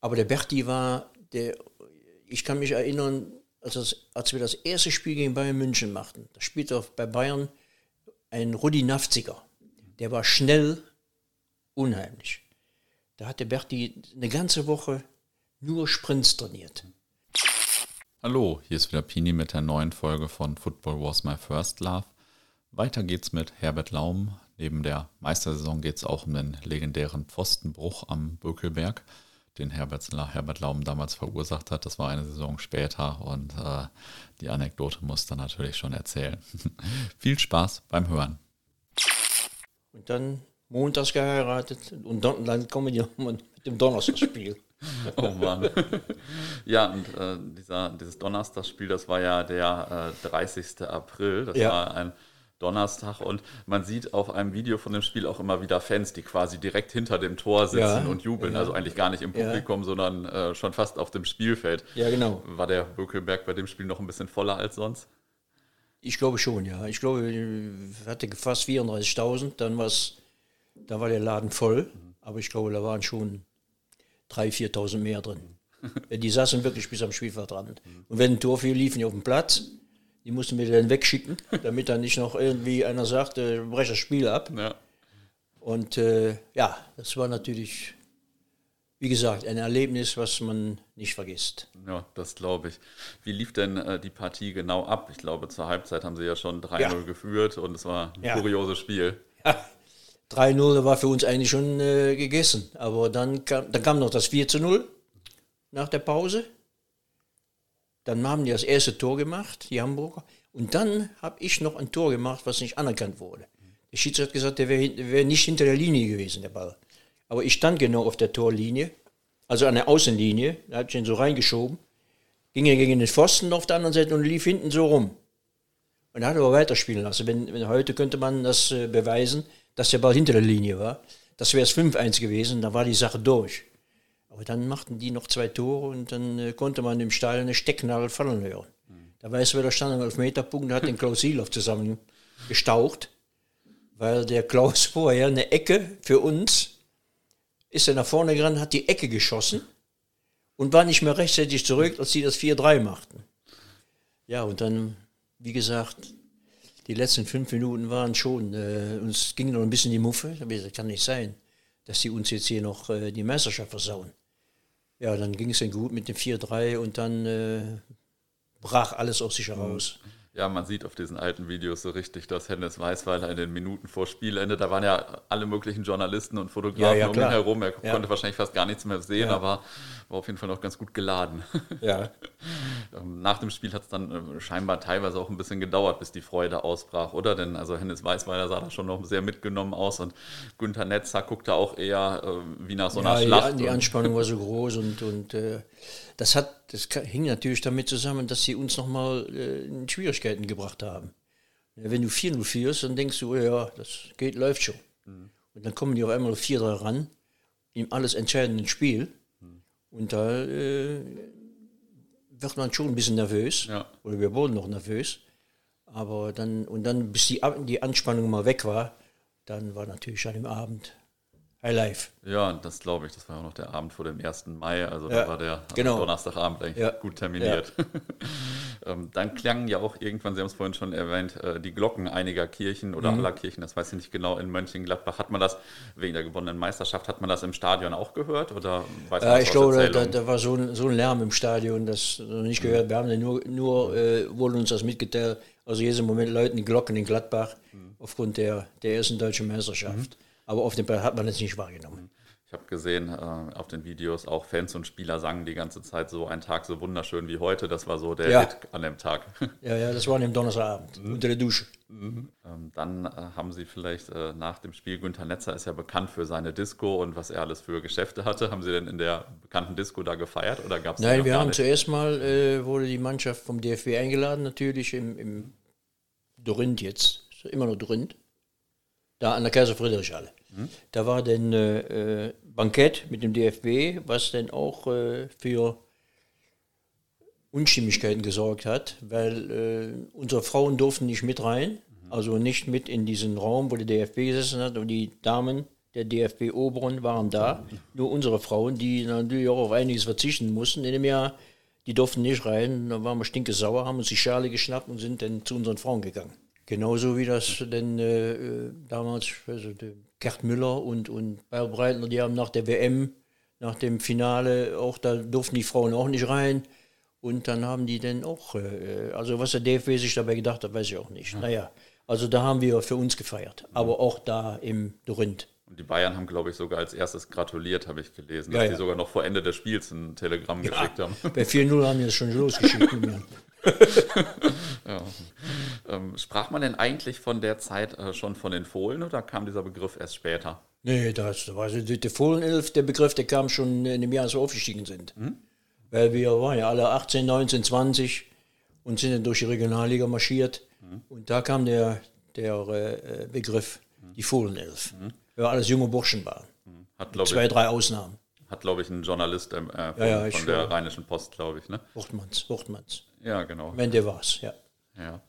Aber der Berti war, der, ich kann mich erinnern, als, das, als wir das erste Spiel gegen Bayern München machten, da spielte bei Bayern ein Rudi Nafziger. Der war schnell, unheimlich. Da hat der Berti eine ganze Woche nur Sprints trainiert. Hallo, hier ist wieder Pini mit der neuen Folge von Football Was My First Love. Weiter geht's mit Herbert Laum. Neben der Meistersaison geht es auch um den legendären Pfostenbruch am Bökelberg, den Herbert, Herbert Laum damals verursacht hat. Das war eine Saison später und äh, die Anekdote muss dann natürlich schon erzählen. Viel Spaß beim Hören. Und dann montags geheiratet und dann, dann kommen die mit dem Donnerstagsspiel. Oh Mann. ja, und äh, dieser, dieses Donnerstagsspiel, das war ja der äh, 30. April. Das ja. war ein Donnerstag und man sieht auf einem Video von dem Spiel auch immer wieder Fans, die quasi direkt hinter dem Tor sitzen ja, und jubeln. Ja. Also eigentlich gar nicht im Publikum, ja. sondern äh, schon fast auf dem Spielfeld. Ja, genau. War der Bökelberg bei dem Spiel noch ein bisschen voller als sonst? Ich glaube schon, ja. Ich glaube, ich hatte fast 34.000, dann, dann war der Laden voll. Mhm. Aber ich glaube, da waren schon 3.000, 4.000 mehr drin. die saßen wirklich bis am Spielfeldrand. Mhm. Und wenn ein Tor fiel, liefen die auf den Platz die mussten wir dann wegschicken, damit dann nicht noch irgendwie einer sagt, äh, brech das Spiel ab. Ja. Und äh, ja, das war natürlich, wie gesagt, ein Erlebnis, was man nicht vergisst. Ja, das glaube ich. Wie lief denn äh, die Partie genau ab? Ich glaube, zur Halbzeit haben sie ja schon 3-0 ja. geführt und es war ein ja. kurioses Spiel. Ja. 3-0 war für uns eigentlich schon äh, gegessen. Aber dann kam, dann kam noch das 4-0 nach der Pause. Dann haben die das erste Tor gemacht, die Hamburger. Und dann habe ich noch ein Tor gemacht, was nicht anerkannt wurde. Der Schiedsrichter hat gesagt, der wäre wär nicht hinter der Linie gewesen, der Ball. Aber ich stand genau auf der Torlinie, also an der Außenlinie. Da habe ich ihn so reingeschoben. Ging er gegen den Pfosten auf der anderen Seite und lief hinten so rum. Und hat aber weiterspielen lassen. Wenn, wenn, heute könnte man das äh, beweisen, dass der Ball hinter der Linie war. Das wäre es 5-1 gewesen, dann war die Sache durch. Aber dann machten die noch zwei Tore und dann äh, konnte man im Stall eine Stecknadel fallen hören. Da weißt du, wer da stand am Elfmeterpunkt, hat den Klaus Sielhoff zusammen gestaucht, weil der Klaus vorher eine Ecke für uns ist er nach vorne gerannt, hat die Ecke geschossen und war nicht mehr rechtzeitig zurück, als sie das 4-3 machten. Ja, und dann, wie gesagt, die letzten fünf Minuten waren schon, äh, uns ging noch ein bisschen die Muffe. Das kann nicht sein, dass sie uns jetzt hier noch äh, die Meisterschaft versauen. Ja, dann ging es dann gut mit dem 4-3 und dann äh, brach alles aus sich heraus. Ja, man sieht auf diesen alten Videos so richtig, dass Hennes Weißweiler in den Minuten vor Spielende, da waren ja alle möglichen Journalisten und Fotografen ja, ja, um ihn herum. Er konnte wahrscheinlich fast gar nichts mehr sehen, aber war auf jeden Fall noch ganz gut geladen. Ja. Ähm, nach dem Spiel hat es dann äh, scheinbar teilweise auch ein bisschen gedauert, bis die Freude ausbrach, oder? Denn also Hennes Weißweiler sah da schon noch sehr mitgenommen aus und Günther Netzer guckte auch eher äh, wie nach so einer Schlacht. Die, die Anspannung war so groß und, und äh, das, hat, das hing natürlich damit zusammen, dass sie uns nochmal äh, in Schwierigkeiten gebracht haben. Wenn du 4-0 führst, dann denkst du, oh ja, das geht, läuft schon. Mhm. Und dann kommen die auf einmal auf 4-3 ran, im alles entscheidenden Spiel. Und da äh, wird man schon ein bisschen nervös. Ja. Oder wir wurden noch nervös. Aber dann, und dann, bis die, die Anspannung mal weg war, dann war natürlich an dem Abend High Life. Ja, das glaube ich. Das war auch noch der Abend vor dem 1. Mai. Also ja, da war der genau. Donnerstagabend eigentlich ja. gut terminiert. Ja. Ähm, dann klangen ja auch irgendwann, Sie haben es vorhin schon erwähnt, äh, die Glocken einiger Kirchen oder mhm. aller Kirchen. Das weiß ich nicht genau. In Mönchengladbach hat man das wegen der gewonnenen Meisterschaft, hat man das im Stadion auch gehört? Oder weiß ja, ich glaube, da, da, war so ein, so ein Lärm im Stadion, das noch nicht gehört. Wir haben nur, nur äh, wurde uns das mitgeteilt. Also jetzt im Moment läuten die Glocken in Gladbach mhm. aufgrund der, der ersten deutschen Meisterschaft. Mhm. Aber auf dem Ball hat man es nicht wahrgenommen. Ich habe gesehen äh, auf den Videos, auch Fans und Spieler sangen die ganze Zeit so, ein Tag so wunderschön wie heute. Das war so der ja. Hit an dem Tag. Ja, ja, das war an dem Donnerstagabend, mhm. unter der Dusche. Mhm. Ähm, dann äh, haben Sie vielleicht äh, nach dem Spiel, Günther Netzer ist ja bekannt für seine Disco und was er alles für Geschäfte hatte. Haben Sie denn in der bekannten Disco da gefeiert oder gab es Nein, wir haben nicht? zuerst mal, äh, wurde die Mannschaft vom DFB eingeladen, natürlich im, im Dorint jetzt, immer noch Dorint, da an der Kaiser Friedrich Halle. Da war dann äh, äh Bankett mit dem DFB, was dann auch äh, für Unstimmigkeiten gesorgt hat, weil äh, unsere Frauen durften nicht mit rein, mhm. also nicht mit in diesen Raum, wo der DFB gesessen hat und die Damen der DFB Oberon waren da. Nur unsere Frauen, die natürlich auch auf einiges verzichten mussten in dem Jahr, die durften nicht rein. Da waren wir stinke sauer, haben uns die Schale geschnappt und sind dann zu unseren Frauen gegangen. Genauso wie das denn äh, äh damals, also Gerd Müller und, und Bayer Breitner, die haben nach der WM, nach dem Finale, auch da durften die Frauen auch nicht rein. Und dann haben die dann auch, äh, also was der DFB sich dabei gedacht hat, weiß ich auch nicht. Ja. Naja, also da haben wir für uns gefeiert, aber auch da im Dorint. Und die Bayern haben, glaube ich, sogar als erstes gratuliert, habe ich gelesen, dass ja, ja. die sogar noch vor Ende des Spiels ein Telegramm ja, geschickt haben. Bei 4-0 haben die das schon losgeschickt. ja. ähm, sprach man denn eigentlich von der Zeit äh, schon von den Fohlen oder kam dieser Begriff erst später? Nee, das war also die, die Fohlenelf, der Begriff, der kam schon in dem Jahr, als wir aufgestiegen sind. Mhm. Weil wir waren ja alle 18, 19, 20 und sind dann durch die Regionalliga marschiert. Mhm. Und da kam der, der äh, Begriff, mhm. die Fohlenelf. Mhm ja, alles junge Burschen waren. Hat, Zwei, ich, drei Ausnahmen. Hat, glaube ich, ein Journalist ähm, äh, von, ja, ja, von der Rheinischen Post, glaube ich. Ne? Wortmanns, Wortmanns. Ja, genau. Wenn der war's, ja. Ja.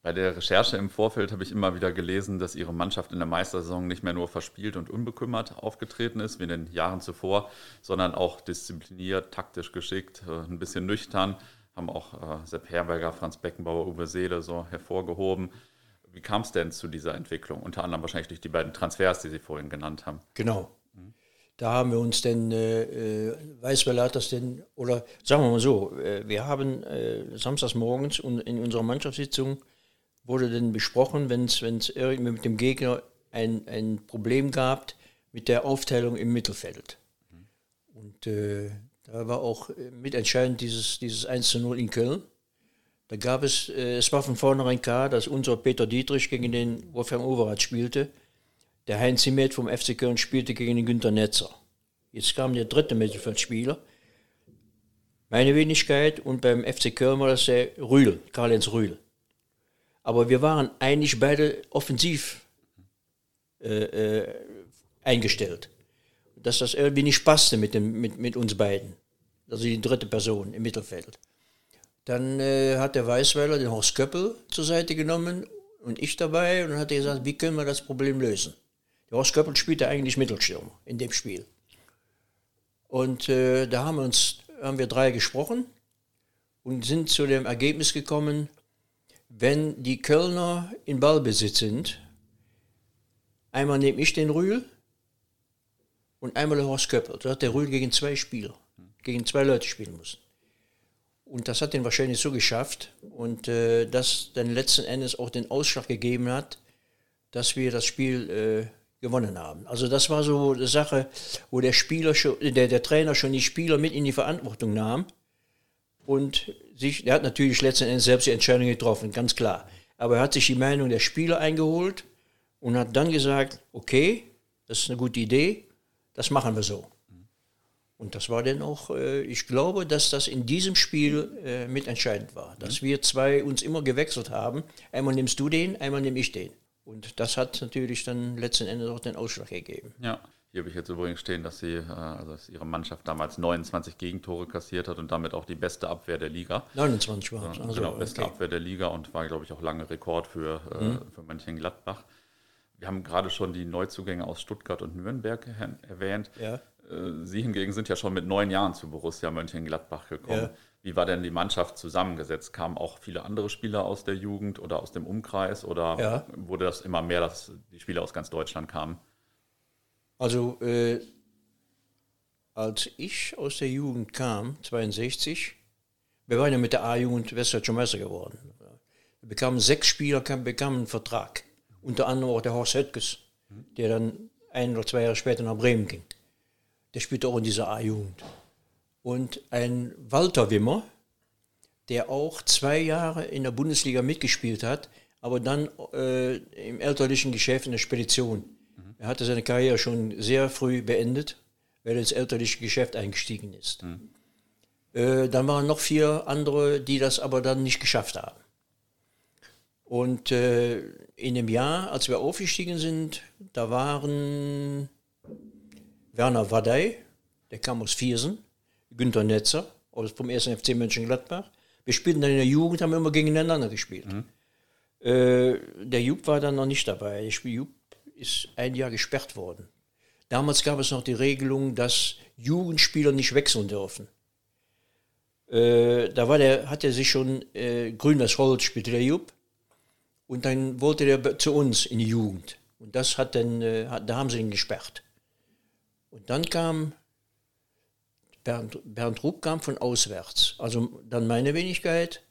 Bei der Recherche im Vorfeld habe ich immer wieder gelesen, dass ihre Mannschaft in der Meistersaison nicht mehr nur verspielt und unbekümmert aufgetreten ist, wie in den Jahren zuvor, sondern auch diszipliniert, taktisch geschickt, äh, ein bisschen nüchtern. Haben auch äh, Sepp Herberger, Franz Beckenbauer, Uwe Seele so hervorgehoben. Wie kam es denn zu dieser Entwicklung? Unter anderem wahrscheinlich durch die beiden Transfers, die Sie vorhin genannt haben. Genau. Da haben wir uns denn, äh, äh Weißweiler hat das denn, oder sagen wir mal so, äh, wir haben äh, samstags morgens in unserer Mannschaftssitzung wurde dann besprochen, wenn es irgendwie mit dem Gegner ein, ein Problem gab mit der Aufteilung im Mittelfeld. Und äh, da war auch mitentscheidend dieses, dieses 1 zu 0 in Köln. Da gab es, äh, es war von vornherein klar, dass unser Peter Dietrich gegen den Wolfgang Overath spielte. Der Heinz Himmet vom FC Köln spielte gegen den Günter Netzer. Jetzt kam der dritte Mittelfeldspieler. Meine Wenigkeit und beim FC Köln war das der Rühl, Karl-Heinz Rühl. Aber wir waren eigentlich beide offensiv äh, äh, eingestellt. Dass das irgendwie nicht passte mit, dem, mit, mit uns beiden. Also die dritte Person im Mittelfeld. Dann äh, hat der Weißweiler den Horst Köppel zur Seite genommen und ich dabei und hat gesagt, wie können wir das Problem lösen? Horst Köppel spielte eigentlich Mittelstürmer in dem Spiel. Und äh, da haben wir uns, haben wir drei gesprochen und sind zu dem Ergebnis gekommen, wenn die Kölner in Ballbesitz sind, einmal nehme ich den Rühl und einmal der Horst Köppel. Da hat der Rühl gegen zwei Spieler, gegen zwei Leute spielen müssen. Und das hat ihn wahrscheinlich so geschafft und äh, das dann letzten Endes auch den Ausschlag gegeben hat, dass wir das Spiel äh, gewonnen haben. Also das war so eine Sache, wo der Spieler schon, der, der Trainer schon die Spieler mit in die Verantwortung nahm und sich, er hat natürlich letzten Endes selbst die Entscheidung getroffen, ganz klar. Aber er hat sich die Meinung der Spieler eingeholt und hat dann gesagt, okay, das ist eine gute Idee, das machen wir so. Und das war dann auch, äh, ich glaube, dass das in diesem Spiel äh, mitentscheidend war. Dass mhm. wir zwei uns immer gewechselt haben. Einmal nimmst du den, einmal nehme ich den. Und das hat natürlich dann letzten Endes auch den Ausschlag gegeben. Ja. Hier habe ich jetzt übrigens stehen, dass sie, äh, also dass ihre Mannschaft damals 29 Gegentore kassiert hat und damit auch die beste Abwehr der Liga. 29 war es. Also, genau, beste okay. Abwehr der Liga und war, glaube ich, auch lange Rekord für, äh, mhm. für Mönchengladbach. Wir haben gerade schon die Neuzugänge aus Stuttgart und Nürnberg erwähnt. Ja. Äh, Sie hingegen sind ja schon mit neun Jahren zu Borussia Mönchengladbach gekommen. Ja. Wie war denn die Mannschaft zusammengesetzt? Kamen auch viele andere Spieler aus der Jugend oder aus dem Umkreis oder ja. wurde das immer mehr, dass die Spieler aus ganz Deutschland kamen? Also äh, als ich aus der Jugend kam, 62, wir waren ja mit der A-Jugend Westdeutscher Meister geworden. Wir bekamen sechs Spieler, bekamen einen Vertrag. Unter anderem auch der Horst Höttges, der dann ein oder zwei Jahre später nach Bremen ging der spielt auch in dieser A-Jugend. Und ein Walter Wimmer, der auch zwei Jahre in der Bundesliga mitgespielt hat, aber dann äh, im elterlichen Geschäft in der Spedition. Mhm. Er hatte seine Karriere schon sehr früh beendet, weil er ins elterliche Geschäft eingestiegen ist. Mhm. Äh, dann waren noch vier andere, die das aber dann nicht geschafft haben. Und äh, in dem Jahr, als wir aufgestiegen sind, da waren Werner Wadey, der kam aus Viersen, Günter Netzer aus vom 1. FC Mönchengladbach. Wir spielten dann in der Jugend, haben immer gegeneinander gespielt. Mhm. Äh, der Jupp war dann noch nicht dabei. Ich, Jupp ist ein Jahr gesperrt worden. Damals gab es noch die Regelung, dass Jugendspieler nicht wechseln dürfen. Äh, da war der, hat er sich schon äh, grün-weiß Holz spielte der Jupp. Und dann wollte der zu uns in die Jugend. Und das hat dann, äh, da haben sie ihn gesperrt. Und dann kam Bernd, Bernd Rupp kam von auswärts. Also dann meine Wenigkeit.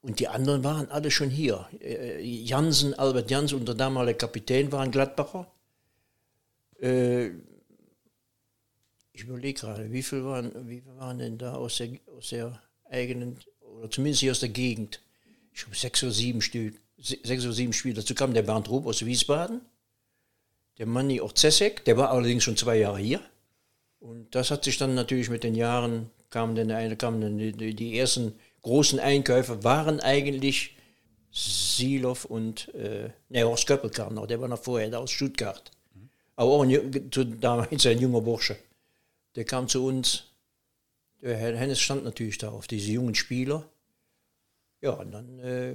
Und die anderen waren alle schon hier. Äh, Jansen, Albert Jansen und der damalige Kapitän waren Gladbacher. Äh, ich überlege gerade, wie viele waren, wie viel waren denn da aus der, aus der eigenen, oder zumindest hier aus der Gegend? Ich glaube, sechs oder sieben sechs oder sieben Spieler. Dazu kam der Bernd Rupp aus Wiesbaden, der Manni Orzesek, der war allerdings schon zwei Jahre hier. Und das hat sich dann natürlich mit den Jahren, kamen dann, kamen dann die, die ersten großen Einkäufe, waren eigentlich Silov und, äh, ne, Horst Köppel kam noch, der war noch vorher, der aus Stuttgart. Mhm. Aber auch ein, zu, damals ein junger Bursche. Der kam zu uns, der Herr Hennes stand natürlich da auf diese jungen Spieler. Ja, und dann, äh,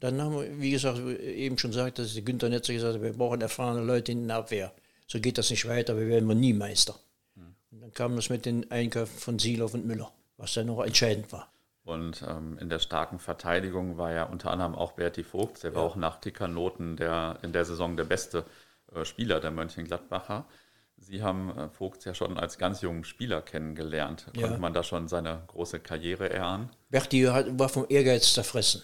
dann haben wir, wie gesagt, eben schon gesagt, dass Günther Netzer gesagt hat, wir brauchen erfahrene Leute in der Abwehr. So geht das nicht weiter, wir werden nie Meister. Und dann kam das mit den Einkäufen von Silow und Müller, was dann noch entscheidend war. Und ähm, in der starken Verteidigung war ja unter anderem auch Berti Vogt, der ja. war auch nach Tickernoten der, in der Saison der beste äh, Spieler der Mönchengladbacher. Sie haben äh, Vogt ja schon als ganz jungen Spieler kennengelernt. Ja. Konnte man da schon seine große Karriere erahnen? Berti hat, war vom Ehrgeiz zerfressen.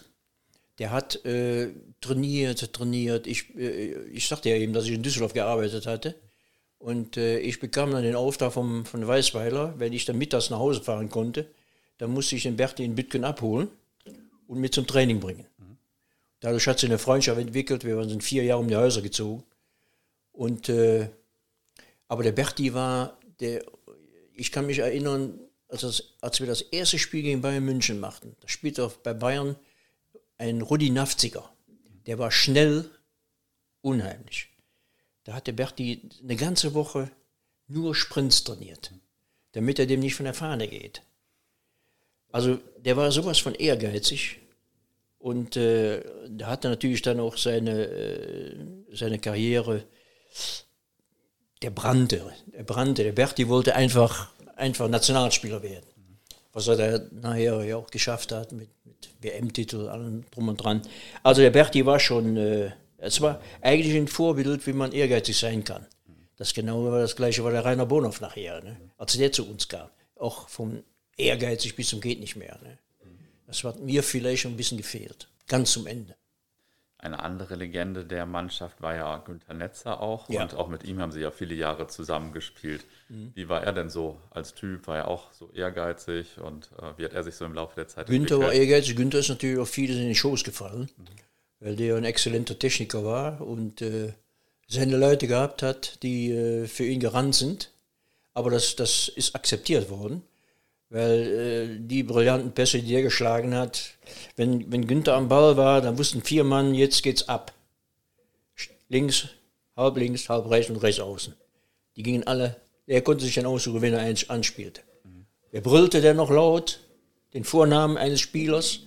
Der hat äh, trainiert, trainiert. Ich, äh, ich sagte ja eben, dass ich in Düsseldorf gearbeitet hatte. Und äh, ich bekam dann den Auftrag vom, von Weißweiler, wenn ich dann mittags nach Hause fahren konnte, dann musste ich den Berti in Bütgen abholen und mit zum Training bringen. Dadurch hat sich eine Freundschaft entwickelt. Wir sind vier Jahre um die Häuser gezogen. Und, äh, aber der Berti war, der, ich kann mich erinnern, als, das, als wir das erste Spiel gegen Bayern München machten, da spielte bei Bayern ein Rudi Nafziger. Der war schnell, unheimlich. Da hat der Berti eine ganze Woche nur Sprints trainiert, damit er dem nicht von der Fahne geht. Also der war sowas von ehrgeizig und äh, da hat er natürlich dann auch seine, äh, seine Karriere, der brannte, der brannte. Der Berti wollte einfach, einfach Nationalspieler werden, was er da nachher ja auch geschafft hat mit, mit WM-Titel, allem drum und dran. Also der Berti war schon... Äh, es war eigentlich ein Vorbild, wie man ehrgeizig sein kann. Das genau war das gleiche war der Rainer Bonhoff nachher, ne? als der zu uns kam. Auch vom ehrgeizig bis zum geht nicht mehr. Ne? Das hat mir vielleicht schon ein bisschen gefehlt. Ganz zum Ende. Eine andere Legende der Mannschaft war ja Günther Netzer auch. Ja. Und auch mit ihm haben sie ja viele Jahre zusammengespielt. Mhm. Wie war er denn so als Typ? War er auch so ehrgeizig? Und äh, wie hat er sich so im Laufe der Zeit Günther entwickelt? war ehrgeizig. Günther ist natürlich auch vieles in den Shows gefallen. Mhm weil der ein exzellenter Techniker war und äh, seine Leute gehabt hat, die äh, für ihn gerannt sind. Aber das, das ist akzeptiert worden, weil äh, die brillanten Pässe, die er geschlagen hat, wenn, wenn Günther am Ball war, dann wussten vier Mann, jetzt geht's ab. Links, halb links, halb rechts und rechts außen. Die gingen alle, er konnte sich dann aussuchen, wenn er eins anspielte. Er brüllte dann noch laut den Vornamen eines Spielers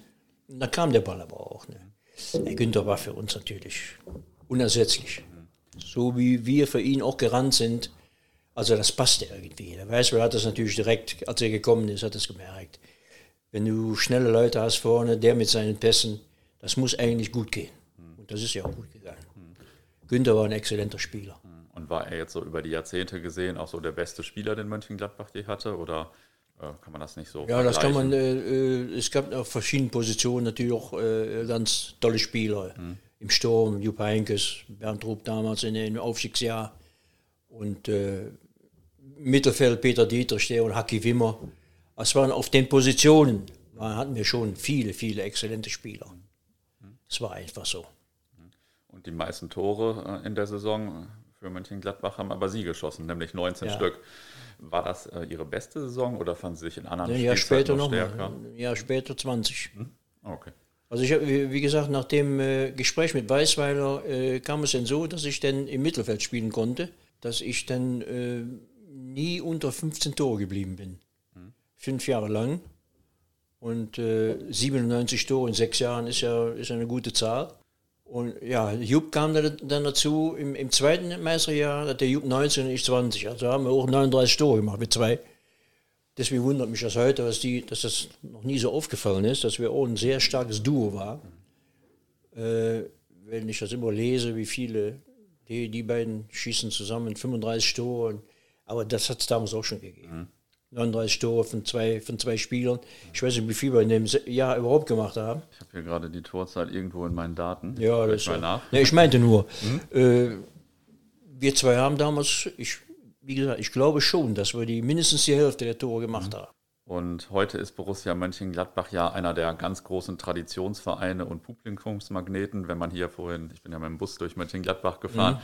und dann kam der Ball aber auch. Ne? Herr Günther war für uns natürlich unersetzlich. So wie wir für ihn auch gerannt sind. Also das passte irgendwie. Der Weißweiler hat das natürlich direkt, als er gekommen ist, hat es gemerkt. Wenn du schnelle Leute hast vorne, der mit seinen Pässen, das muss eigentlich gut gehen. Und das ist ja auch gut gegangen. Günther war ein exzellenter Spieler. Und war er jetzt so über die Jahrzehnte gesehen auch so der beste Spieler, den Mönchengladbach je hatte? Oder kann man das nicht so Ja, das kann man, äh, äh, es gab auf verschiedenen Positionen natürlich auch äh, ganz tolle Spieler. Mhm. Im Sturm, Jupp Heinkes, Bernd Rupp damals in, im Aufstiegsjahr und äh, Mittelfeld Peter Dietrich und Haki Wimmer. Es waren auf den Positionen, da hatten wir schon viele, viele exzellente Spieler. Es war einfach so. Und die meisten Tore äh, in der Saison für Mönchengladbach haben aber Sie geschossen, nämlich 19 ja. Stück. War das äh, Ihre beste Saison oder fanden Sie sich in anderen ja, Jahr später noch stärker? Mal, Jahr später 20. Hm? Okay. Also ich habe, wie gesagt, nach dem äh, Gespräch mit Weißweiler äh, kam es dann so, dass ich dann im Mittelfeld spielen konnte, dass ich dann äh, nie unter 15 Tore geblieben bin. Hm. Fünf Jahre lang. Und 97 äh, Tore in sechs Jahren ist ja ist eine gute Zahl. Und ja, Jupp kam dann, dazu im, im zweiten Meisterjahr, der Jupp 19 und ich 20. Also haben wir auch 39 Tore gemacht mit zwei. Deswegen wundert mich das heute, dass, die, dass das noch nie so aufgefallen ist, dass wir auch ein sehr starkes Duo waren. Äh, wenn ich das immer lese, wie viele, die, die beiden schießen zusammen 35 Tore. Aber das hat es damals auch schon gegeben. Mhm. 39 Tore von zwei, von zwei Spielern. Ich weiß nicht, wie viel wir in dem Jahr überhaupt gemacht haben. Ich habe hier gerade die Torzahl irgendwo in meinen Daten. Ja, das mal nach. Nee, ich meinte nur, mhm. äh, wir zwei haben damals, ich, wie gesagt, ich glaube schon, dass wir die mindestens die Hälfte der Tore gemacht mhm. haben. Und heute ist Borussia Mönchengladbach ja einer der ganz großen Traditionsvereine und Publikumsmagneten. Wenn man hier vorhin, ich bin ja mit dem Bus durch Mönchengladbach gefahren,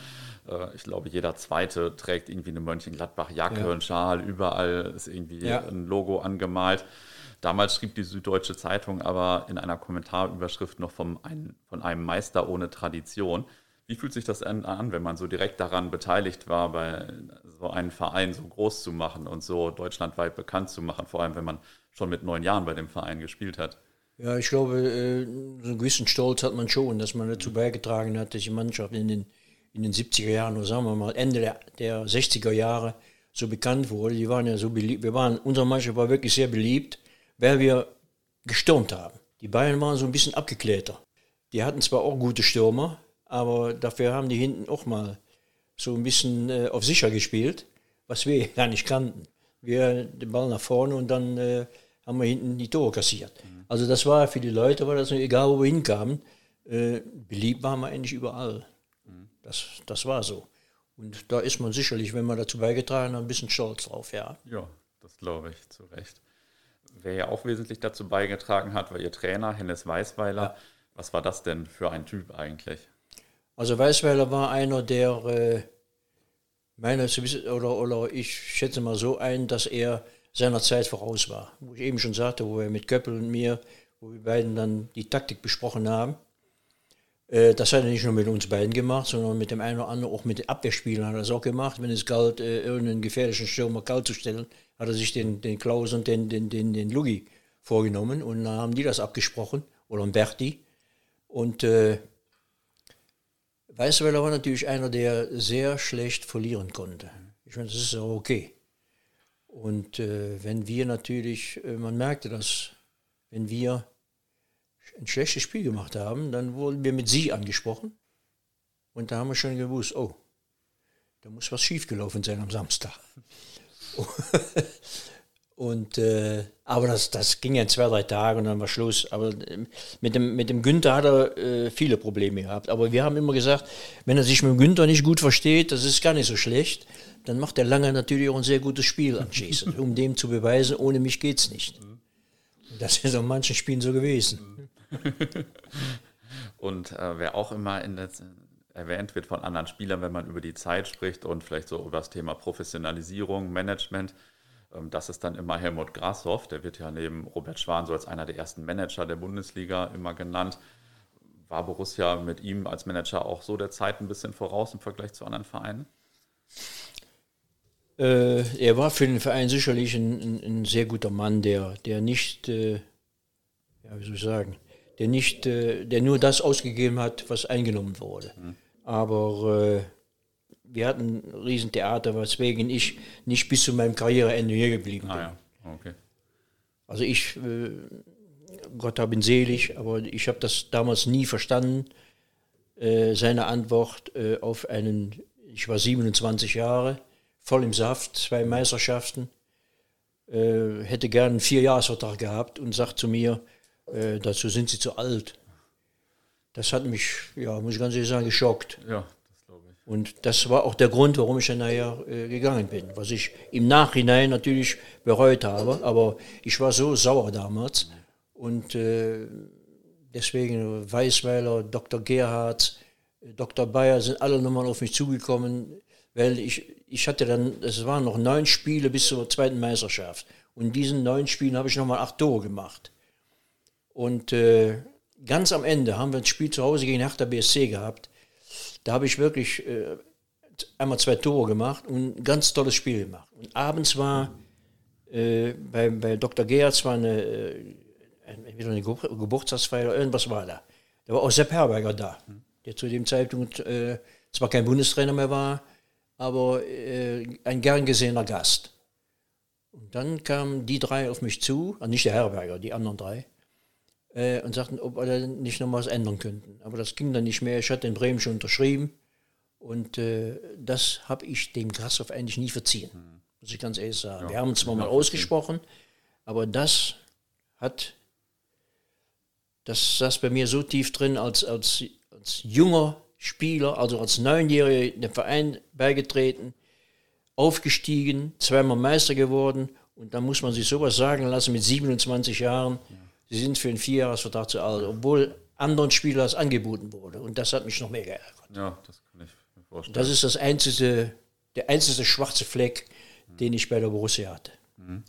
mhm. äh, ich glaube, jeder Zweite trägt irgendwie eine Mönchengladbach-Jacke, ja. einen Schal, überall ist irgendwie ja. ein Logo angemalt. Damals schrieb die Süddeutsche Zeitung aber in einer Kommentarüberschrift noch vom ein, von einem Meister ohne Tradition. Wie fühlt sich das an, wenn man so direkt daran beteiligt war, bei so einen Verein so groß zu machen und so deutschlandweit bekannt zu machen, vor allem wenn man schon mit neun Jahren bei dem Verein gespielt hat? Ja, ich glaube, äh, so einen gewissen Stolz hat man schon, dass man dazu beigetragen hat, dass die Mannschaft in den, in den 70er Jahren, oder sagen wir mal Ende der, der 60er Jahre so bekannt wurde. Die waren ja so beliebt. Wir waren, unsere Mannschaft war wirklich sehr beliebt, weil wir gestürmt haben. Die Bayern waren so ein bisschen abgeklärter. Die hatten zwar auch gute Stürmer, aber dafür haben die hinten auch mal so ein bisschen äh, auf sicher gespielt, was wir gar nicht kannten. Wir den Ball nach vorne und dann äh, haben wir hinten die Tore kassiert. Mhm. Also das war für die Leute, war das egal, wo wir hinkamen, äh, beliebt waren wir eigentlich überall. Mhm. Das, das war so. Und da ist man sicherlich, wenn man dazu beigetragen hat, ein bisschen stolz drauf, ja. Ja, das glaube ich, zu Recht. Wer ja auch wesentlich dazu beigetragen hat, war Ihr Trainer, Hennes Weißweiler. Ja. Was war das denn für ein Typ eigentlich? Also Weißweiler war einer, der äh, meiner oder, oder ich schätze mal so ein, dass er seiner Zeit voraus war. Wo ich eben schon sagte, wo wir mit Köppel und mir, wo wir beiden dann die Taktik besprochen haben. Äh, das hat er nicht nur mit uns beiden gemacht, sondern mit dem einen oder anderen, auch mit den Abwehrspielern hat er das auch gemacht. Wenn es galt, äh, irgendeinen gefährlichen Stürmer kalt zu stellen, hat er sich den, den Klaus und den, den, den, den Lugi vorgenommen und dann haben die das abgesprochen, oder Berti. Und äh, Weißweiler war natürlich einer, der sehr schlecht verlieren konnte. Ich meine, das ist auch okay. Und äh, wenn wir natürlich, äh, man merkte das, wenn wir ein schlechtes Spiel gemacht haben, dann wurden wir mit Sie angesprochen. Und da haben wir schon gewusst, oh, da muss was schiefgelaufen sein am Samstag. Und, äh, aber das, das ging ja in zwei, drei Tagen und dann war Schluss. Aber ähm, mit dem, mit dem Günther hat er äh, viele Probleme gehabt. Aber wir haben immer gesagt, wenn er sich mit dem Günther nicht gut versteht, das ist gar nicht so schlecht, dann macht der Lange natürlich auch ein sehr gutes Spiel anschließend, um dem zu beweisen, ohne mich geht's nicht. Und das ist auf manchen Spielen so gewesen. Und äh, wer auch immer in der, erwähnt wird von anderen Spielern, wenn man über die Zeit spricht und vielleicht so über das Thema Professionalisierung, Management, das ist dann immer Helmut Grashoff, der wird ja neben Robert Schwan so als einer der ersten Manager der Bundesliga immer genannt. War Borussia mit ihm als Manager auch so der Zeit ein bisschen voraus im Vergleich zu anderen Vereinen? Äh, er war für den Verein sicherlich ein, ein, ein sehr guter Mann, der, der nicht, äh, ja, wie soll ich sagen, der nicht, äh, der nur das ausgegeben hat, was eingenommen wurde. Mhm. Aber äh, wir hatten ein Riesentheater, weswegen ich nicht bis zu meinem Karriereende hier geblieben bin. Ah, ja. okay. Also ich, äh, Gott hab ihn selig, aber ich habe das damals nie verstanden. Äh, seine Antwort äh, auf einen, ich war 27 Jahre, voll im Saft, zwei Meisterschaften, äh, hätte gern einen Vierjahresvertrag gehabt und sagt zu mir, äh, dazu sind sie zu alt. Das hat mich, ja, muss ich ganz ehrlich sagen, geschockt. Ja, und das war auch der Grund, warum ich dann nachher äh, gegangen bin. Was ich im Nachhinein natürlich bereut habe, aber ich war so sauer damals. Und äh, deswegen Weißweiler, Dr. Gerhard, Dr. Bayer sind alle nochmal auf mich zugekommen, weil ich, ich hatte dann, es waren noch neun Spiele bis zur zweiten Meisterschaft. Und in diesen neun Spielen habe ich nochmal acht Tore gemacht. Und äh, ganz am Ende haben wir ein Spiel zu Hause gegen Hertha BSC gehabt. Da habe ich wirklich äh, einmal zwei Tore gemacht und ein ganz tolles Spiel gemacht. Und abends war äh, bei, bei Dr. Gerz war eine, äh, entweder eine Geburtstagsfeier oder irgendwas war da. Da war auch Sepp Herberger da. Der der zu dem Zeitpunkt äh, zwar kein Bundestrainer mehr war, aber äh, ein gern gesehener Gast. Und dann kamen die drei auf mich zu, also nicht der Herberger, die anderen drei, äh, und sagten, ob wir nicht noch was ändern könnten. Aber das ging dann nicht mehr. Ich hatte in Bremen schon unterschrieben und äh, das habe ich dem Grashoff eigentlich nie verziehen, mhm. muss ich ganz ehrlich sagen. Ja, wir haben es zwar mal ausgesprochen, aber das hat, das saß bei mir so tief drin als, als, als junger Spieler, also als Neunjähriger dem Verein beigetreten, aufgestiegen, zweimal Meister geworden und da muss man sich sowas sagen lassen mit 27 Jahren. Ja. Sie sind für einen Vierjahresvertrag zu alt, obwohl anderen Spielern das angeboten wurde. Und das hat mich noch mehr geärgert. Ja, das kann ich mir vorstellen. Das ist das einzige, der einzige schwarze Fleck, mhm. den ich bei der Borussia hatte. Mhm.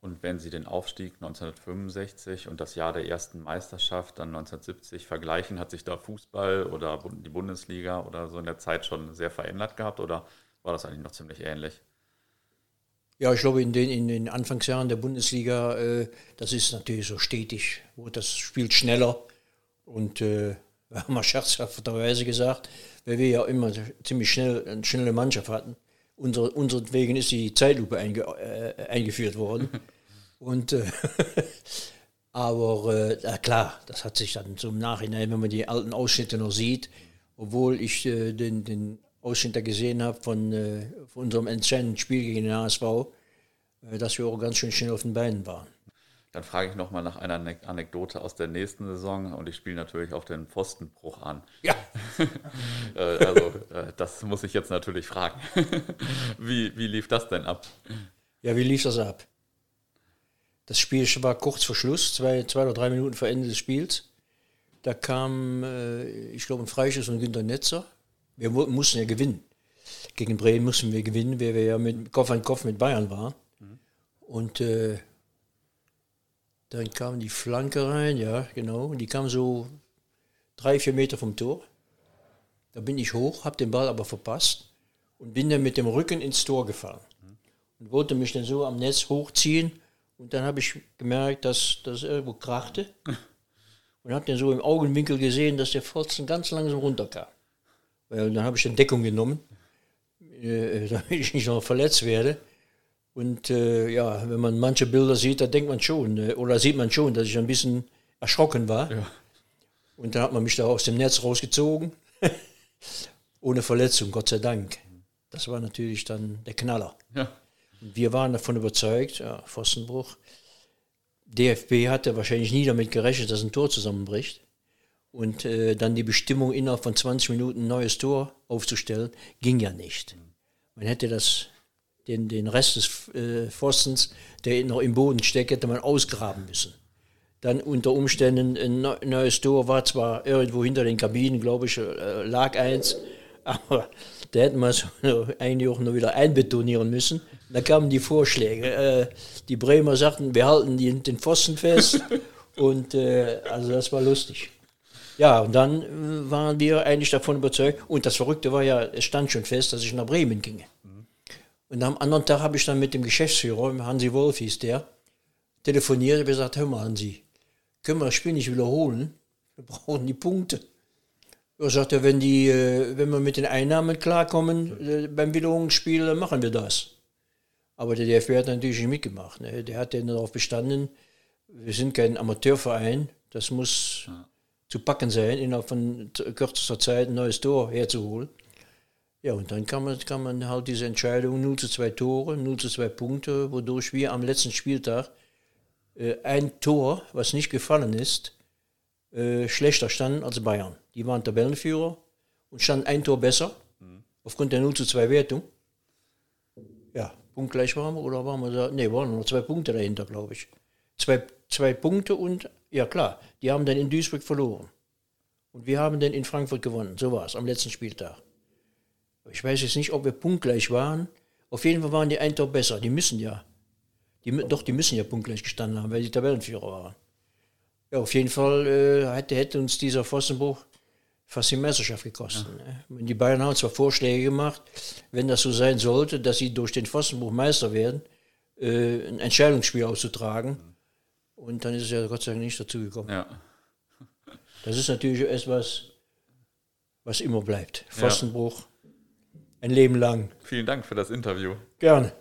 Und wenn Sie den Aufstieg 1965 und das Jahr der ersten Meisterschaft dann 1970 vergleichen, hat sich da Fußball oder die Bundesliga oder so in der Zeit schon sehr verändert gehabt oder war das eigentlich noch ziemlich ähnlich? Ja, ich glaube, in den, in den Anfangsjahren der Bundesliga, äh, das ist natürlich so stetig, wo das spielt schneller und äh, wir haben mal scherzhafterweise gesagt, weil wir ja immer ziemlich schnell eine schnelle Mannschaft hatten, unser, unseretwegen ist die Zeitlupe einge, äh, eingeführt worden. Und, äh, aber äh, klar, das hat sich dann zum Nachhinein, wenn man die alten Ausschnitte noch sieht, obwohl ich äh, den, den Ausschnitt da gesehen habe von, äh, von unserem entscheidenden Spiel gegen den HSV, äh, dass wir auch ganz schön schnell auf den Beinen waren. Dann frage ich nochmal nach einer Anekdote aus der nächsten Saison und ich spiele natürlich auf den Pfostenbruch an. Ja. Äh, also, äh, das muss ich jetzt natürlich fragen. wie, wie lief das denn ab? Ja, wie lief das ab? Das Spiel war kurz vor Schluss, zwei, zwei oder drei Minuten vor Ende des Spiels. Da kam, äh, ich glaube, ein Freischuss von Günter Netzer. Wir mussten ja gewinnen. Gegen Bremen mussten wir gewinnen, weil wir ja mit Kopf an Kopf mit Bayern waren. Mhm. Und äh, dann kam die Flanke rein, ja, genau. Und die kam so drei, vier Meter vom Tor. Da bin ich hoch, habe den Ball aber verpasst und bin dann mit dem Rücken ins Tor gefahren. Und wollte mich dann so am Netz hochziehen. Und dann habe ich gemerkt, dass das irgendwo krachte. Und habe dann so im Augenwinkel gesehen, dass der Pfosten ganz langsam runterkam. Weil dann habe ich dann Deckung genommen, äh, damit ich nicht noch verletzt werde. Und äh, ja, wenn man manche Bilder sieht, da denkt man schon, äh, oder sieht man schon, dass ich ein bisschen erschrocken war. Ja. Und dann hat man mich da aus dem Netz rausgezogen, ohne Verletzung, Gott sei Dank. Das war natürlich dann der Knaller. Ja. Wir waren davon überzeugt, ja, Pfostenbruch. DFB hatte wahrscheinlich nie damit gerechnet, dass ein Tor zusammenbricht. Und äh, dann die Bestimmung innerhalb von 20 Minuten ein neues Tor aufzustellen, ging ja nicht. Man hätte das den, den Rest des äh, Pfostens, der noch im Boden steckt, hätte man ausgraben müssen. Dann unter Umständen ein neues Tor war zwar irgendwo hinter den Kabinen, glaube ich, äh, lag eins, aber da hätten wir es eigentlich auch noch wieder einbetonieren müssen. Da kamen die Vorschläge. Äh, die Bremer sagten, wir halten den Pfosten fest. und äh, also das war lustig. Ja, und dann äh, waren wir eigentlich davon überzeugt. Und das Verrückte war ja, es stand schon fest, dass ich nach Bremen ginge. Und am anderen Tag habe ich dann mit dem Geschäftsführer, Hansi Wolf hieß der, telefoniert und gesagt, hör mal Hansi, können wir das Spiel nicht wiederholen? Wir brauchen die Punkte. Er sagte, wenn, die, äh, wenn wir mit den Einnahmen klarkommen äh, beim Wiederholungsspiel, dann machen wir das. Aber der DFB hat natürlich nicht mitgemacht. Ne? Der hat ja darauf bestanden, wir sind kein Amateurverein, das muss ja. Zu packen sein, innerhalb von kürzester Zeit ein neues Tor herzuholen. Ja, und dann kam man, kam man halt diese Entscheidung 0 zu 2 Tore, 0 zu 2 Punkte, wodurch wir am letzten Spieltag äh, ein Tor, was nicht gefallen ist, äh, schlechter standen als Bayern. Die waren Tabellenführer und standen ein Tor besser, mhm. aufgrund der 0 zu 2 Wertung. Ja, punktgleich waren wir, oder waren wir da? Ne, waren nur zwei Punkte dahinter, glaube ich. Zwei, zwei Punkte und, ja klar, die haben dann in Duisburg verloren. Und wir haben dann in Frankfurt gewonnen. So war es am letzten Spieltag. Ich weiß jetzt nicht, ob wir punktgleich waren. Auf jeden Fall waren die ein Tor besser. Die müssen ja. Die, doch, die müssen ja punktgleich gestanden haben, weil die Tabellenführer waren. Ja, auf jeden Fall äh, hätte, hätte, uns dieser Pfostenbruch fast die Meisterschaft gekostet. Ja. Ne? Die Bayern haben zwar Vorschläge gemacht, wenn das so sein sollte, dass sie durch den Pfostenbruch Meister werden, äh, ein Entscheidungsspiel auszutragen. Und dann ist es ja Gott sei Dank nicht dazu gekommen. Ja. Das ist natürlich etwas, was immer bleibt. Pfostenbruch. Ja. Ein Leben lang. Vielen Dank für das Interview. Gerne.